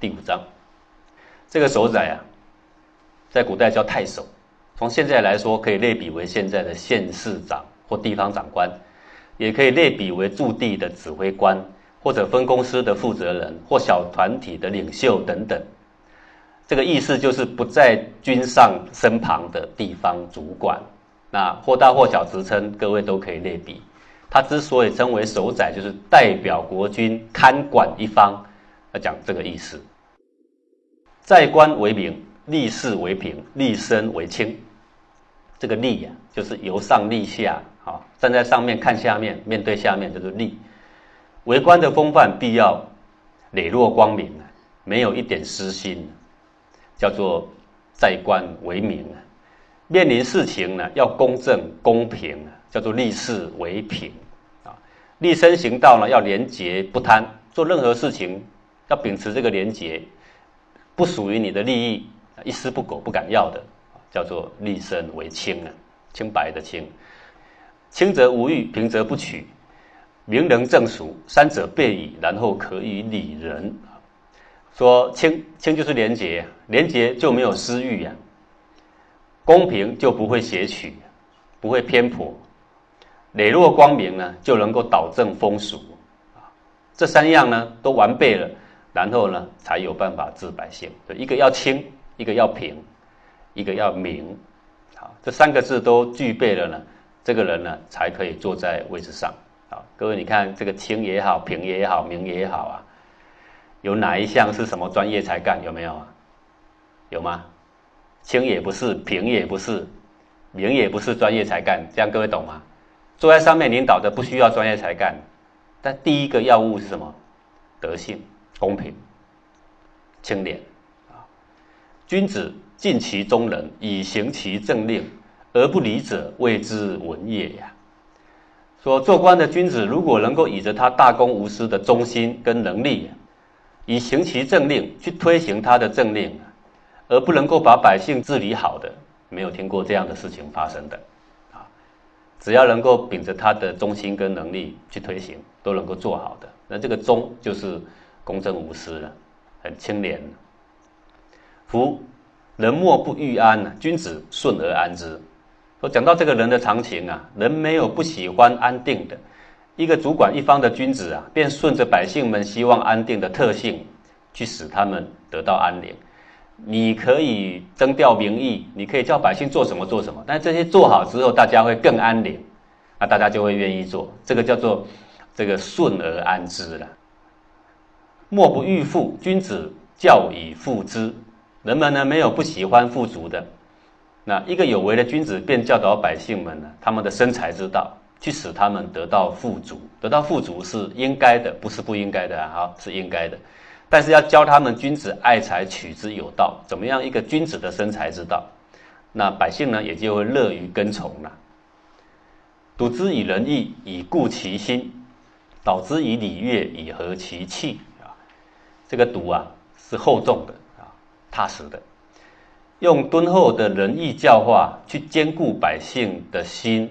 第五章。这个首宰啊，在古代叫太守，从现在来说，可以类比为现在的县市长或地方长官，也可以类比为驻地的指挥官，或者分公司的负责人，或小团体的领袖等等。这个意思就是不在君上身旁的地方主管。那或大或小职称，各位都可以类比。他之所以称为首宰，就是代表国君看管一方，要讲这个意思。在官为民，立事为平，立身为轻。这个立呀，就是由上立下，啊，站在上面看下面，面对下面就是立。为官的风范必要磊落光明啊，没有一点私心，叫做在官为民啊。面临事情呢，要公正公平啊，叫做立事为平啊。立身行道呢，要廉洁不贪，做任何事情要秉持这个廉洁，不属于你的利益，一丝不苟不敢要的，叫做立身为清啊，清白的清。清则无欲，平则不取，明人正俗，三者备矣，然后可以理人。说清清就是廉洁，廉洁就没有私欲呀。公平就不会邪曲，不会偏颇；磊落光明呢，就能够导正风俗啊。这三样呢都完备了，然后呢才有办法治百姓。一个要清，一个要平，一个要明。好，这三个字都具备了呢，这个人呢才可以坐在位置上。啊，各位你看这个清也好，平也好，明也好啊，有哪一项是什么专业才干？有没有啊？有吗？清也不是，平也不是，明也不是专业才干，这样各位懂吗？坐在上面领导的不需要专业才干，但第一个要务是什么？德性、公平、清廉啊！君子尽其忠人，以行其政令，而不理者，谓之文也呀。说做官的君子，如果能够以着他大公无私的忠心跟能力，以行其政令去推行他的政令。而不能够把百姓治理好的，没有听过这样的事情发生的，啊，只要能够秉着他的忠心跟能力去推行，都能够做好的。那这个忠就是公正无私了，很清廉。夫人莫不欲安呢，君子顺而安之。说讲到这个人的常情啊，人没有不喜欢安定的，一个主管一方的君子啊，便顺着百姓们希望安定的特性，去使他们得到安宁。你可以征调民意，你可以叫百姓做什么做什么，但这些做好之后，大家会更安宁，那大家就会愿意做。这个叫做这个顺而安之了。莫不欲富，君子教以富之。人们呢没有不喜欢富足的，那一个有为的君子便教导百姓们呢他们的生财之道，去使他们得到富足。得到富足是应该的，不是不应该的啊，是应该的。但是要教他们君子爱财，取之有道。怎么样一个君子的生财之道？那百姓呢也就会乐于跟从了。笃之以仁义，以固其心；导之以礼乐，以和其气。这个笃啊是厚重的啊，踏实的，用敦厚的仁义教化去兼顾百姓的心。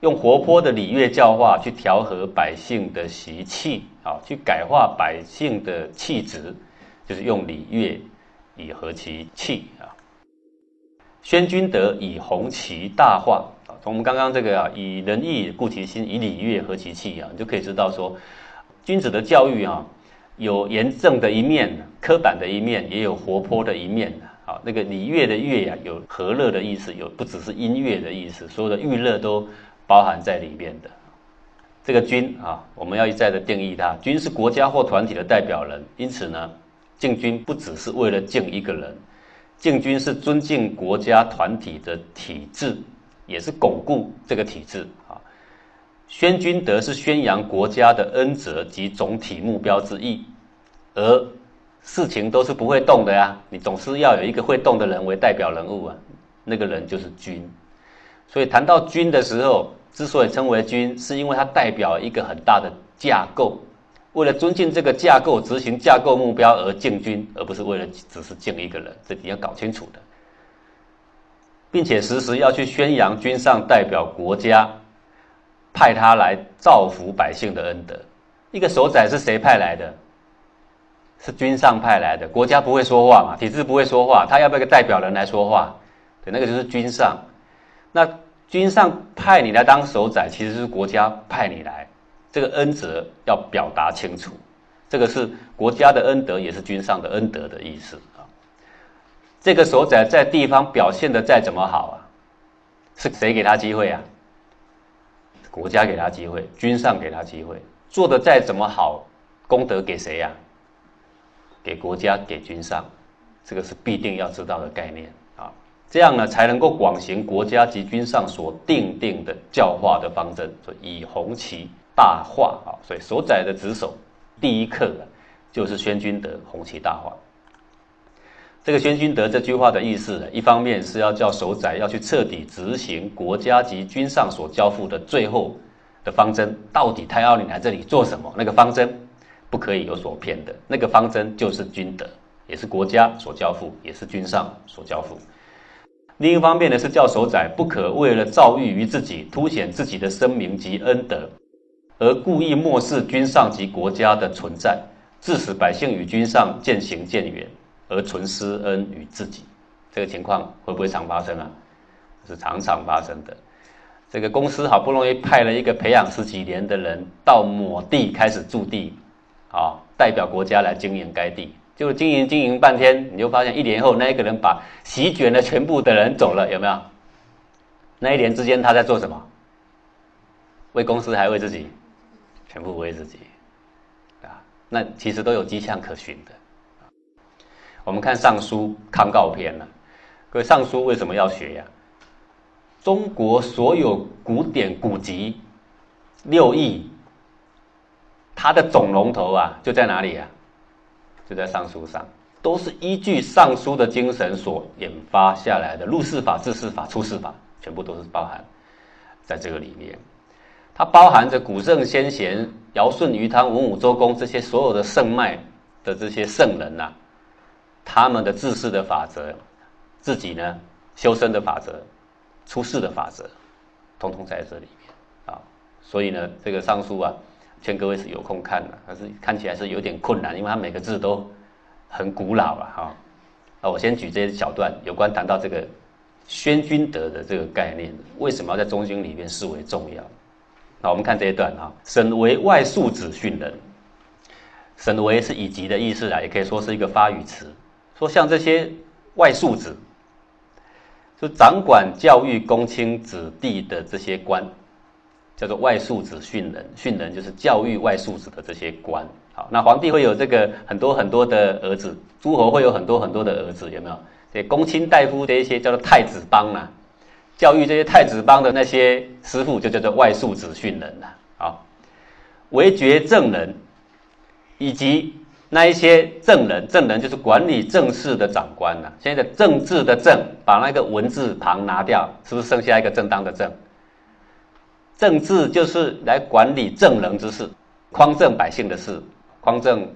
用活泼的礼乐教化去调和百姓的习气，啊，去改化百姓的气质，就是用礼乐以和其气啊。宣君德以弘其大化啊。从我们刚刚这个啊，以仁义固其心，以礼乐和其气啊，你就可以知道说，君子的教育啊，有严正的一面，刻板的一面，也有活泼的一面啊。那个礼乐的乐呀，有和乐的意思，有不只是音乐的意思，所有的娱乐都。包含在里面的这个君啊，我们要一再的定义它。君是国家或团体的代表人，因此呢，敬君不只是为了敬一个人，敬君是尊敬国家团体的体制，也是巩固这个体制。宣君德是宣扬国家的恩泽及总体目标之意，而事情都是不会动的呀，你总是要有一个会动的人为代表人物啊，那个人就是君。所以谈到君的时候，之所以称为君，是因为它代表一个很大的架构。为了尊敬这个架构，执行架构目标而敬君，而不是为了只是敬一个人，这你要搞清楚的。并且时时要去宣扬君上代表国家，派他来造福百姓的恩德。一个首宰是谁派来的？是君上派来的，国家不会说话嘛，体制不会说话，他要不要个代表人来说话？对，那个就是君上。那君上派你来当首宰，其实是国家派你来，这个恩泽要表达清楚。这个是国家的恩德，也是君上的恩德的意思啊。这个首宰在地方表现的再怎么好啊，是谁给他机会啊？国家给他机会，君上给他机会，做的再怎么好，功德给谁呀？给国家，给君上，这个是必定要知道的概念啊。这样呢，才能够广行国家及君上所定定的教化的方针，所以以红旗大化啊。所以所载的职守第一课就是宣君德，红旗大化。这个宣君德这句话的意思，一方面是要叫守宰要去彻底执行国家及君上所交付的最后的方针，到底他要你来这里做什么？那个方针不可以有所偏的，那个方针就是君德，也是国家所交付，也是君上所交付。另一方面呢，是叫守宰不可为了造欲于自己，凸显自己的声名及恩德，而故意漠视君上及国家的存在，致使百姓与君上渐行渐远。而存私恩于自己，这个情况会不会常发生啊？是常常发生的。这个公司好不容易派了一个培养十几年的人到某地开始驻地，啊，代表国家来经营该地，就经营经营半天，你就发现一年后那一个人把席卷了全部的人走了，有没有？那一年之间他在做什么？为公司还为自己？全部为自己，啊，那其实都有迹象可循的。我们看《尚书康告篇》了，各位，《尚书》为什么要学呀？中国所有古典古籍六艺，它的总龙头啊，就在哪里啊？就在《尚书》上，都是依据《尚书》的精神所研发下来的。入世法、治世法、出世法，全部都是包含在这个里面。它包含着古圣先贤、尧舜禹汤文武周公这些所有的圣脉的这些圣人呐。他们的治世的法则，自己呢修身的法则，出世的法则，通通在这里面啊。所以呢，这个尚书啊，劝各位是有空看的，但是看起来是有点困难，因为它每个字都很古老了哈。那我先举这些小段，有关谈到这个宣君德的这个概念，为什么要在中经里面视为重要？那我们看这一段啊，审为外庶子训人，审为是以及的意思啊，也可以说是一个发语词。说像这些外庶子，就掌管教育公卿子弟的这些官，叫做外庶子训人。训人就是教育外庶子的这些官。好，那皇帝会有这个很多很多的儿子，诸侯会有很多很多的儿子，有没有？这公卿大夫的一些叫做太子帮啊，教育这些太子帮的那些师傅就叫做外庶子训人了。好，为决正人，以及。那一些政人，政人就是管理政事的长官呐。现在的政治的政，把那个文字旁拿掉，是不是剩下一个正当的正？政治就是来管理政人之事，匡正百姓的事，匡正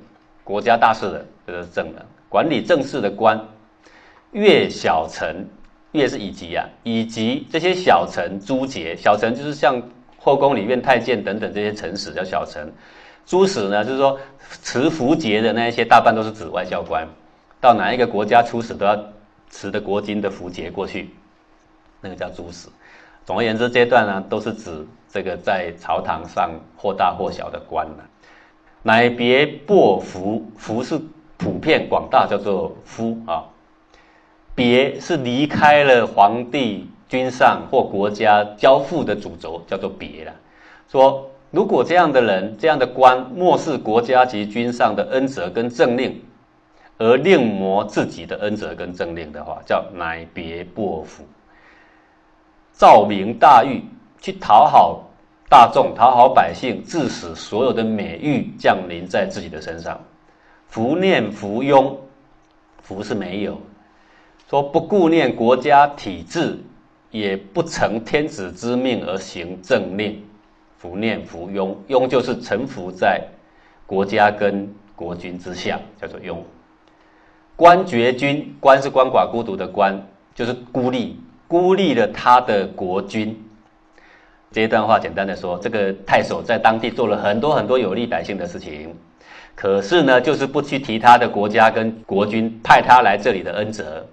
国家大事的，这个政人。管理政事的官，越小臣，越是以及啊，以及这些小臣诸节，小臣就是像后宫里面太监等等这些臣使叫小臣。诸使呢，就是说持符节的那一些，大半都是指外交官，到哪一个国家出使都要持的国金的符节过去，那个叫诸使。总而言之，这段呢都是指这个在朝堂上或大或小的官呢。乃别薄服，服是普遍广大，叫做夫啊。别是离开了皇帝、君上或国家交付的主轴，叫做别了。说。如果这样的人、这样的官漠视国家及君上的恩泽跟政令，而另谋自己的恩泽跟政令的话，叫乃别薄福，照明大欲，去讨好大众、讨好百姓，致使所有的美誉降临在自己的身上。福念福庸，福是没有，说不顾念国家体制，也不成天子之命而行政令。服念服庸，庸就是臣服在国家跟国君之下，叫做庸。官爵君，官是鳏寡孤独的官，就是孤立，孤立了他的国君。这一段话简单的说，这个太守在当地做了很多很多有利百姓的事情，可是呢，就是不去提他的国家跟国君派他来这里的恩泽，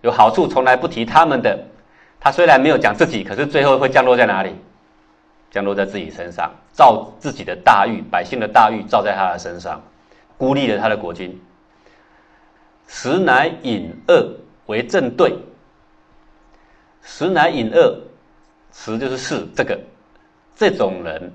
有好处从来不提他们的。他虽然没有讲自己，可是最后会降落在哪里？降落在自己身上，造自己的大狱，百姓的大狱造在他的身上，孤立了他的国君。实乃隐恶为正对，实乃隐恶，实就是是这个，这种人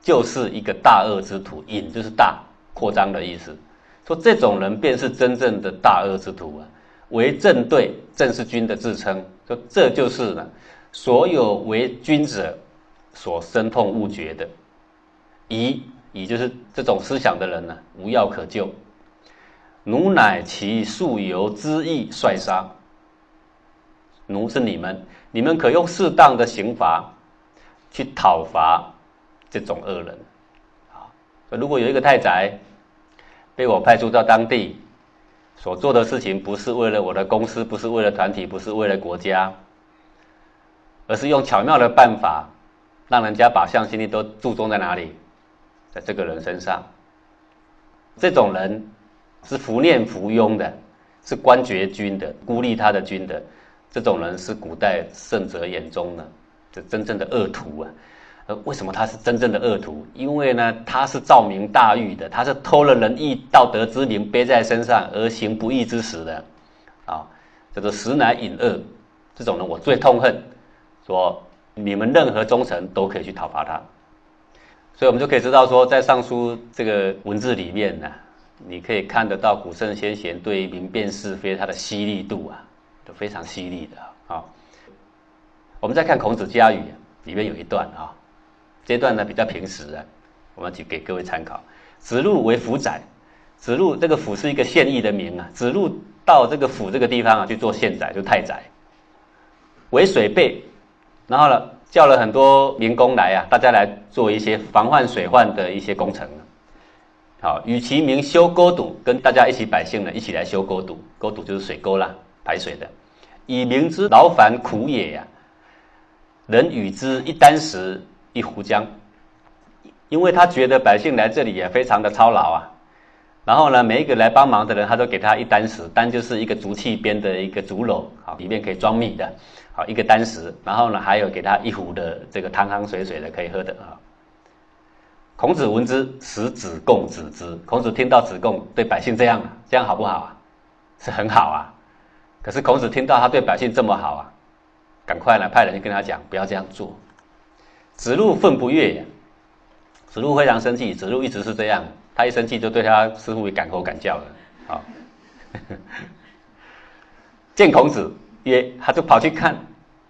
就是一个大恶之徒，隐就是大扩张的意思，说这种人便是真正的大恶之徒啊。为正对，正是君的自称。说这就是呢，所有为君者所深痛勿觉的。疑疑就是这种思想的人呢，无药可救。奴乃其素由之意率杀。奴是你们，你们可用适当的刑罚去讨伐这种恶人。啊，如果有一个太宰被我派出到当地。所做的事情不是为了我的公司，不是为了团体，不是为了国家，而是用巧妙的办法，让人家把向心力都注重在哪里，在这个人身上。这种人是服念浮庸的，是官爵君的，孤立他的君的，这种人是古代圣者眼中的这真正的恶徒啊。呃，为什么他是真正的恶徒？因为呢，他是照明大狱的，他是偷了仁义道德之名背在身上而行不义之实的，啊，叫做实乃隐恶，这种人我最痛恨。说你们任何忠臣都可以去讨伐他，所以我们就可以知道说，在尚书这个文字里面呢，你可以看得到古圣先贤对明辨是非他的犀利度啊，都非常犀利的啊。我们再看孔子家语里面有一段啊。这段呢比较平实啊，我们去给各位参考。子路为府宰，子路这个府是一个县邑的名啊。子路到这个府这个地方啊去做县宰，就太宰。为水备，然后呢叫了很多民工来啊，大家来做一些防患水患的一些工程。好，与其名修沟堵，跟大家一起百姓呢一起来修沟堵，沟堵就是水沟啦，排水的。以明之劳烦苦也呀，人与之一箪食。一壶浆，因为他觉得百姓来这里也非常的操劳啊，然后呢，每一个来帮忙的人，他都给他一箪食，箪就是一个竹器编的一个竹篓，好，里面可以装米的，好，一个箪食，然后呢，还有给他一壶的这个汤汤水水的可以喝的啊。孔子闻之，使子贡子之。孔子听到子贡对百姓这样，这样好不好啊？是很好啊。可是孔子听到他对百姓这么好啊，赶快呢派人跟他讲，不要这样做。子路愤不悦呀，子路非常生气。子路一直是这样，他一生气就对他师傅敢吼敢叫的。好，见孔子曰，他就跑去看，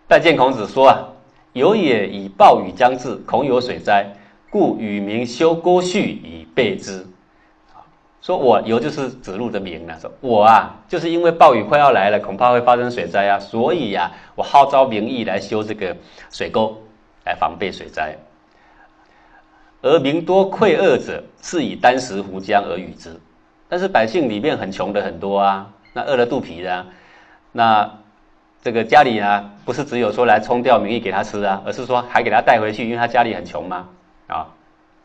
拜见孔子说啊，有也以暴雨将至，恐有水灾，故与民修沟渠以备之。说我有就是子路的名了，说我啊，就是因为暴雨快要来了，恐怕会发生水灾啊，所以呀，我号召民意来修这个水沟。来防备水灾，而民多溃恶者，是以箪食壶浆而与之。但是百姓里面很穷的很多啊，那饿了肚皮的，那这个家里啊，不是只有说来冲掉名义给他吃啊，而是说还给他带回去，因为他家里很穷嘛，啊，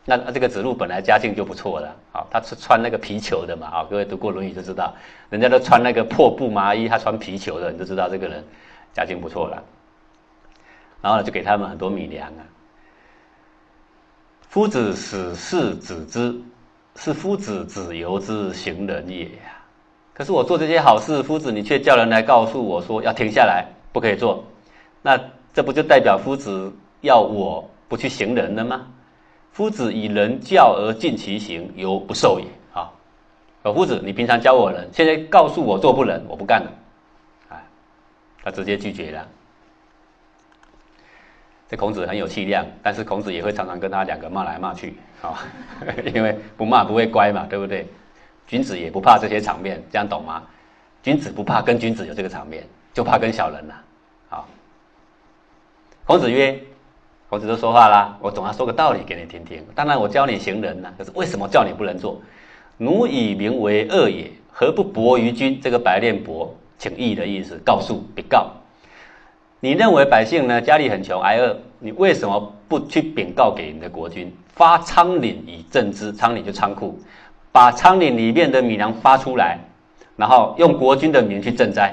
那这个子路本来家境就不错了，啊，他是穿那个皮球的嘛，啊，各位读过《论语》就知道，人家都穿那个破布麻衣，他穿皮球的，你就知道这个人家境不错了。然后呢，就给他们很多米粮啊。夫子使事子之，是夫子子由之行人也。可是我做这些好事，夫子你却叫人来告诉我说要停下来，不可以做。那这不就代表夫子要我不去行人了吗？夫子以人教而尽其行，犹不受也啊。夫子，你平常教我人，现在告诉我做不能，我不干了。啊，他直接拒绝了。这孔子很有气量，但是孔子也会常常跟他两个骂来骂去，啊，因为不骂不会乖嘛，对不对？君子也不怕这些场面，这样懂吗？君子不怕跟君子有这个场面，就怕跟小人了，好。孔子曰：“孔子都说话啦，我总要说个道理给你听听。当然我教你行人呢，可是为什么叫你不能做？奴以名为恶也，何不薄于君？这个白练薄，请义的意思，告诉别告。”你认为百姓呢家里很穷挨饿，你为什么不去禀告给你的国君，发仓廪以赈之？仓廪就仓库，把仓廪里面的米粮发出来，然后用国君的名去赈灾，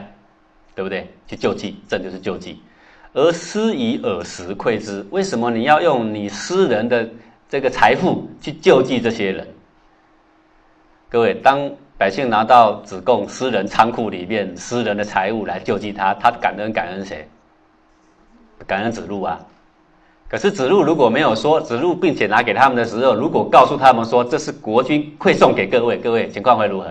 对不对？去救济，这就是救济。而施以耳食馈之，为什么你要用你私人的这个财富去救济这些人？各位，当百姓拿到子贡私人仓库里面私人的财物来救济他，他感恩感恩谁？感恩子路啊。可是子路如果没有说子路，并且拿给他们的时候，如果告诉他们说这是国君馈送给各位，各位情况会如何？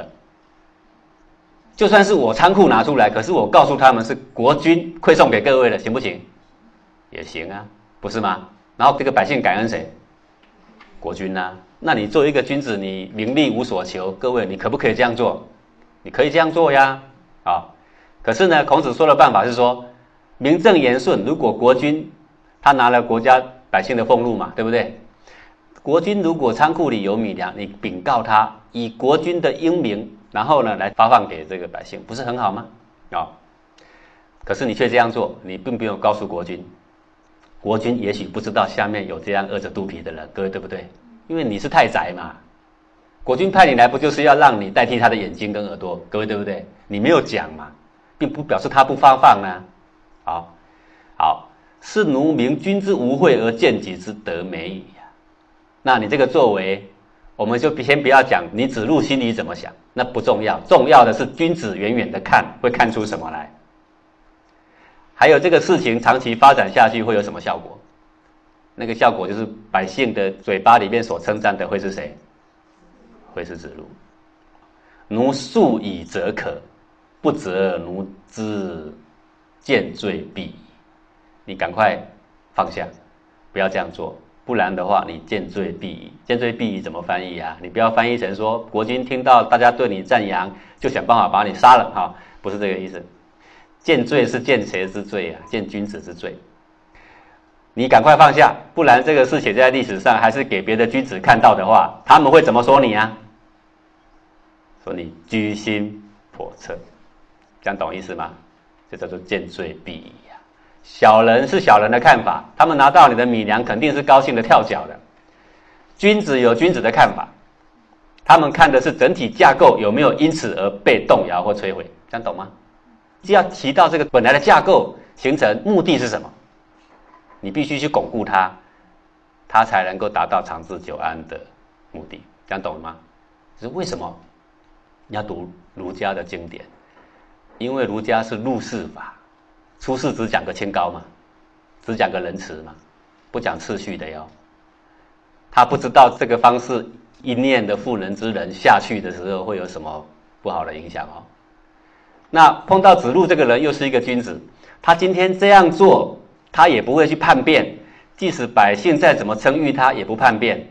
就算是我仓库拿出来，可是我告诉他们是国君馈送给各位的，行不行？也行啊，不是吗？然后这个百姓感恩谁？国君呐。那你作为一个君子，你名利无所求，各位你可不可以这样做？你可以这样做呀，啊。可是呢，孔子说的办法是说，名正言顺。如果国君他拿了国家百姓的俸禄嘛，对不对？国君如果仓库里有米粮，你禀告他，以国君的英名。然后呢，来发放给这个百姓，不是很好吗？啊，可是你却这样做，你并没有告诉国君，国君也许不知道下面有这样饿着肚皮的人，各位对不对？因为你是太宰嘛，国君派你来不就是要让你代替他的眼睛跟耳朵，各位对不对？你没有讲嘛，并不表示他不发放呢。好，好，是奴明君之无惠而见己之德美矣呀。那你这个作为。我们就先不要讲你子路心里怎么想，那不重要，重要的是君子远远的看会看出什么来。还有这个事情长期发展下去会有什么效果？那个效果就是百姓的嘴巴里面所称赞的会是谁？会是子路。奴速以则可，不则奴之见罪必。你赶快放下，不要这样做。不然的话，你见罪必矣。见罪必矣怎么翻译啊？你不要翻译成说国君听到大家对你赞扬，就想办法把你杀了哈，不是这个意思。见罪是见谁之罪啊？见君子之罪。你赶快放下，不然这个事写在历史上，还是给别的君子看到的话，他们会怎么说你啊？说你居心叵测，这样懂意思吗？这叫做见罪必矣。小人是小人的看法，他们拿到你的米粮肯定是高兴的跳脚的。君子有君子的看法，他们看的是整体架构有没有因此而被动摇或摧毁，这样懂吗？就要提到这个本来的架构形成目的是什么？你必须去巩固它，它才能够达到长治久安的目的，这样懂了吗？是为什么你要读儒家的经典？因为儒家是入世法。出事只讲个清高嘛，只讲个仁慈嘛，不讲次序的哟。他不知道这个方式一念的妇人之仁下去的时候会有什么不好的影响哦。那碰到子路这个人又是一个君子，他今天这样做，他也不会去叛变，即使百姓再怎么称誉他，也不叛变。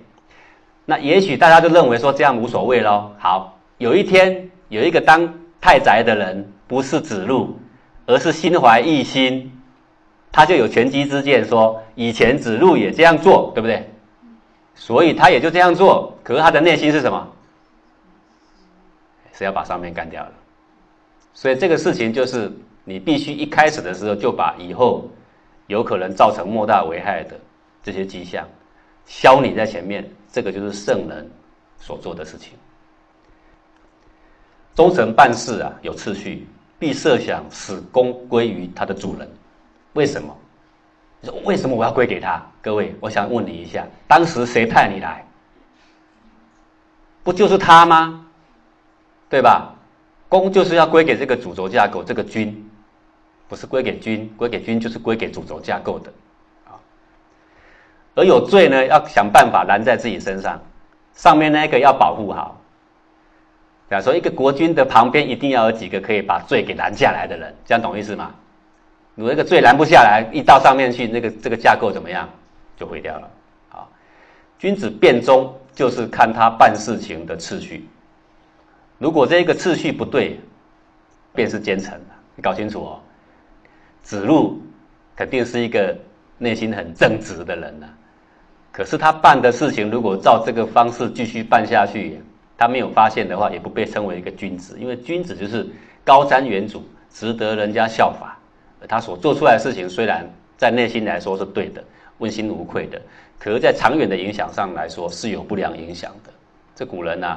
那也许大家就认为说这样无所谓喽。好，有一天有一个当太宰的人，不是子路。而是心怀异心，他就有权机之见，说以前子路也这样做，对不对？所以他也就这样做。可是他的内心是什么？是要把上面干掉了。所以这个事情就是你必须一开始的时候就把以后有可能造成莫大危害的这些迹象消你在前面。这个就是圣人所做的事情。忠臣办事啊，有次序。必设想使功归于他的主人，为什么？说为什么我要归给他？各位，我想问你一下，当时谁派你来？不就是他吗？对吧？功就是要归给这个主轴架构，这个君，不是归给君，归给君就是归给主轴架构的啊。而有罪呢，要想办法拦在自己身上，上面那个要保护好。假如说一个国君的旁边一定要有几个可以把罪给拦下来的人，这样懂意思吗？如果那个罪拦不下来，一到上面去，那个这个架构怎么样，就毁掉了。好，君子变忠就是看他办事情的次序。如果这个次序不对，便是奸臣你搞清楚哦。子路肯定是一个内心很正直的人呐，可是他办的事情如果照这个方式继续办下去。他没有发现的话，也不被称为一个君子，因为君子就是高瞻远瞩，值得人家效法。他所做出来的事情，虽然在内心来说是对的，问心无愧的，可是，在长远的影响上来说，是有不良影响的。这古人呐，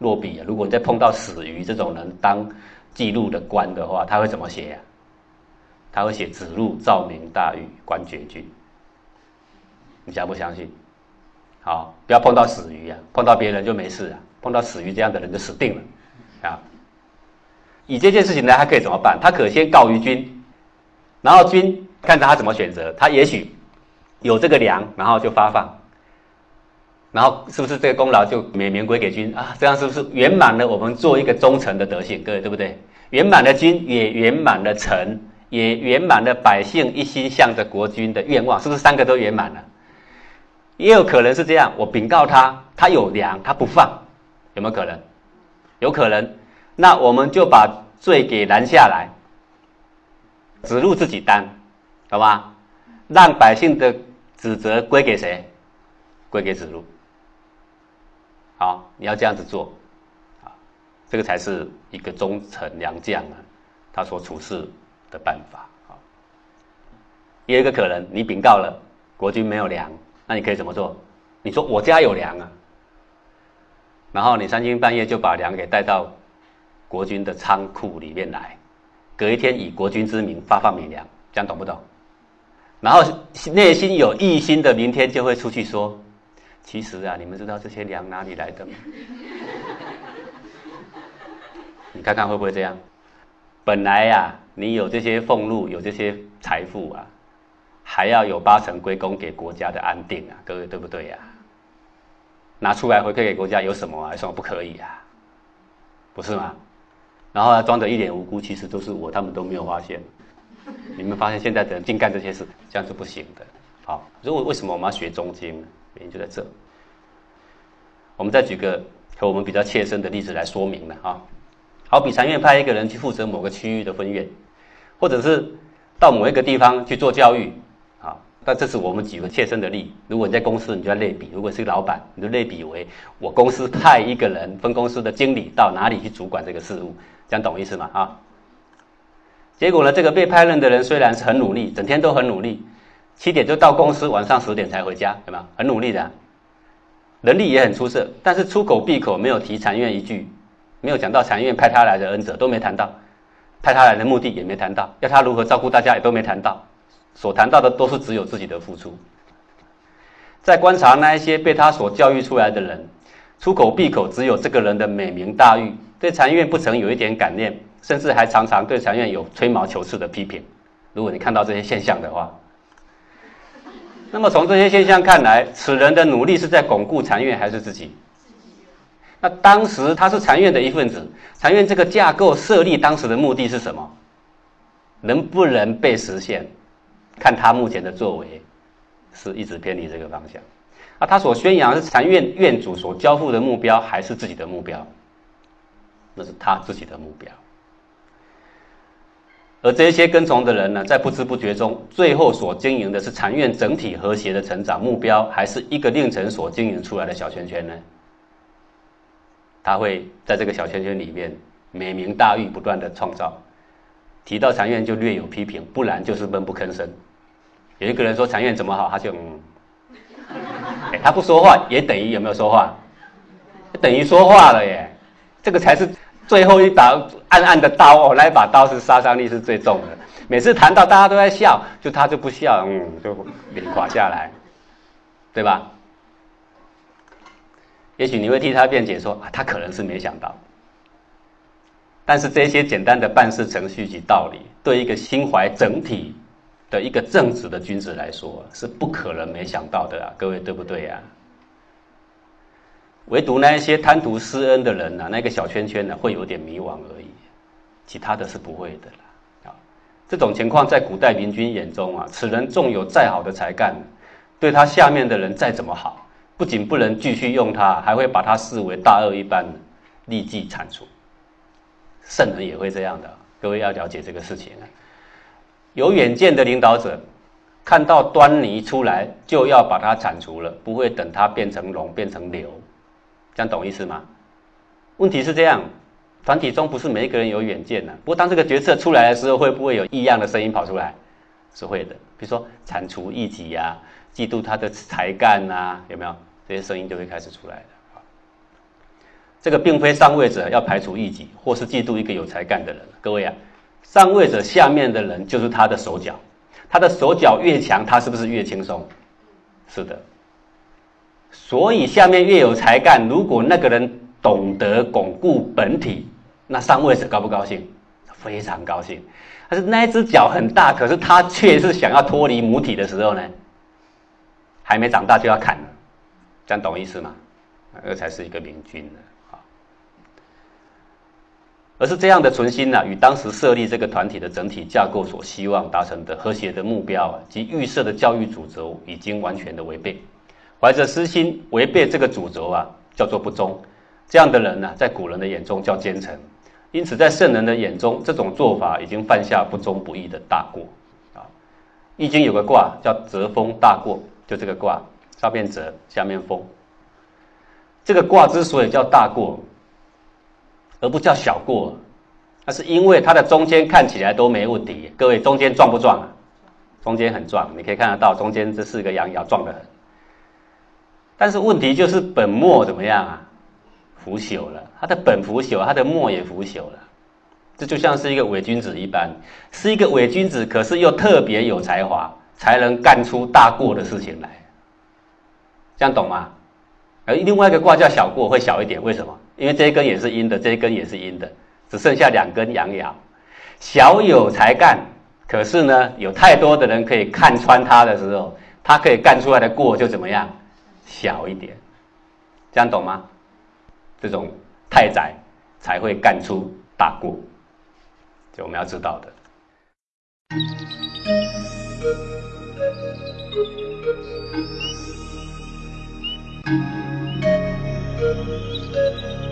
落笔啊，如果再碰到死鱼这种人当记录的官的话，他会怎么写呀？他会写子路照明大狱官绝句。你相不相信？好，不要碰到死鱼啊，碰到别人就没事啊，碰到死鱼这样的人就死定了啊。以这件事情呢，他可以怎么办？他可先告于君，然后君看着他怎么选择，他也许有这个粮，然后就发放。然后是不是这个功劳就免免归给君啊？这样是不是圆满了我们做一个忠臣的德性？各位对不对？圆满了君，也圆满了臣，也圆满了百姓一心向着国君的愿望，是不是三个都圆满了？也有可能是这样，我禀告他，他有粮，他不放，有没有可能？有可能。那我们就把罪给拦下来，子路自己担，好吧？让百姓的指责归给谁？归给子路。好，你要这样子做，啊，这个才是一个忠臣良将啊，他所处事的办法啊。也有一个可能，你禀告了国君没有粮，那你可以怎么做？你说我家有粮啊，然后你三更半夜就把粮给带到国军的仓库里面来，隔一天以国军之名发放米粮，这样懂不懂？然后内心有异心的，明天就会出去说。其实啊，你们知道这些粮哪里来的吗？你看看会不会这样？本来呀，你有这些俸禄，有这些财富啊，还要有八成归功给国家的安定啊，各位对不对呀？拿出来回馈给国家有什么啊？有什么不可以啊？不是吗？然后装着一脸无辜，其实都是我，他们都没有发现。你们发现现在的人净干这些事，这样是不行的。好，如果为什么我们要学中经呢？原因就在这。我们再举个和我们比较切身的例子来说明了啊。好比禅院派一个人去负责某个区域的分院，或者是到某一个地方去做教育。但这是我们举个切身的例。如果你在公司，你就要类比；如果是老板，你就类比为我公司派一个人分公司的经理到哪里去主管这个事务，这样懂意思吗？啊。结果呢，这个被派任的人虽然是很努力，整天都很努力。七点就到公司，晚上十点才回家，对吗？很努力的，能力也很出色，但是出口闭口没有提禅院一句，没有讲到禅院派他来的恩泽都没谈到，派他来的目的也没谈到，要他如何照顾大家也都没谈到，所谈到的都是只有自己的付出。在观察那一些被他所教育出来的人，出口闭口只有这个人的美名大誉，对禅院不曾有一点感念，甚至还常常对禅院有吹毛求疵的批评。如果你看到这些现象的话，那么从这些现象看来，此人的努力是在巩固禅院还是自己？那当时他是禅院的一份子，禅院这个架构设立当时的目的是什么？能不能被实现？看他目前的作为，是一直偏离这个方向。啊，他所宣扬是禅院院主所交付的目标，还是自己的目标？那是他自己的目标。而这些跟从的人呢，在不知不觉中，最后所经营的是禅院整体和谐的成长目标，还是一个令臣所经营出来的小圈圈呢？他会在这个小圈圈里面美名大誉不断的创造，提到禅院就略有批评，不然就是闷不吭声。有一个人说禅院怎么好，他就嗯，他不说话也等于有没有说话？等于说话了耶，这个才是。最后一把暗暗的刀哦，那一把刀是杀伤力是最重的。每次谈到大家都在笑，就他就不笑，嗯，就脸垮下来，对吧？也许你会替他辩解说啊，他可能是没想到。但是这些简单的办事程序及道理，对一个心怀整体的一个正直的君子来说，是不可能没想到的啊！各位对不对呀？唯独那一些贪图施恩的人呢，那个小圈圈呢，会有点迷惘而已，其他的是不会的啦。啊，这种情况在古代明君眼中啊，此人纵有再好的才干，对他下面的人再怎么好，不仅不能继续用他，还会把他视为大恶一般，立即铲除。圣人也会这样的，各位要了解这个事情啊。有远见的领导者，看到端倪出来，就要把它铲除了，不会等它变成龙，变成流。这样懂意思吗？问题是这样，团体中不是每一个人有远见的。不过当这个决策出来的时候，会不会有异样的声音跑出来？是会的。比如说铲除异己呀，嫉妒他的才干呐，有没有？这些声音就会开始出来的。这个并非上位者要排除异己，或是嫉妒一个有才干的人。各位啊，上位者下面的人就是他的手脚，他的手脚越强，他是不是越轻松？是的。所以下面越有才干，如果那个人懂得巩固本体，那上位者高不高兴？非常高兴。但是那一只脚很大，可是他却是想要脱离母体的时候呢，还没长大就要砍了，这样懂意思吗？那才是一个明君呢。而是这样的存心呢，与当时设立这个团体的整体架构所希望达成的和谐的目标啊，及预设的教育主轴，已经完全的违背。怀着私心违背这个主轴啊，叫做不忠。这样的人呢，在古人的眼中叫奸臣，因此在圣人的眼中，这种做法已经犯下不忠不义的大过啊。易经有个卦叫泽风大过，就这个卦，上面泽，下面风。这个卦之所以叫大过。而不叫小过，那是因为它的中间看起来都没问题。各位，中间壮不壮啊？中间很壮，你可以看得到中间这四个阳爻壮得很。但是问题就是本末怎么样啊？腐朽了，它的本腐朽，它的末也腐朽了。这就像是一个伪君子一般，是一个伪君子，可是又特别有才华，才能干出大过的事情来。这样懂吗？而另外一个卦叫小过，会小一点，为什么？因为这一根也是阴的，这一根也是阴的，只剩下两根阳爻，小有才干，可是呢，有太多的人可以看穿他的时候，他可以干出来的过就怎么样，小一点，这样懂吗？这种太宰才会干出大过，就我们要知道的。Música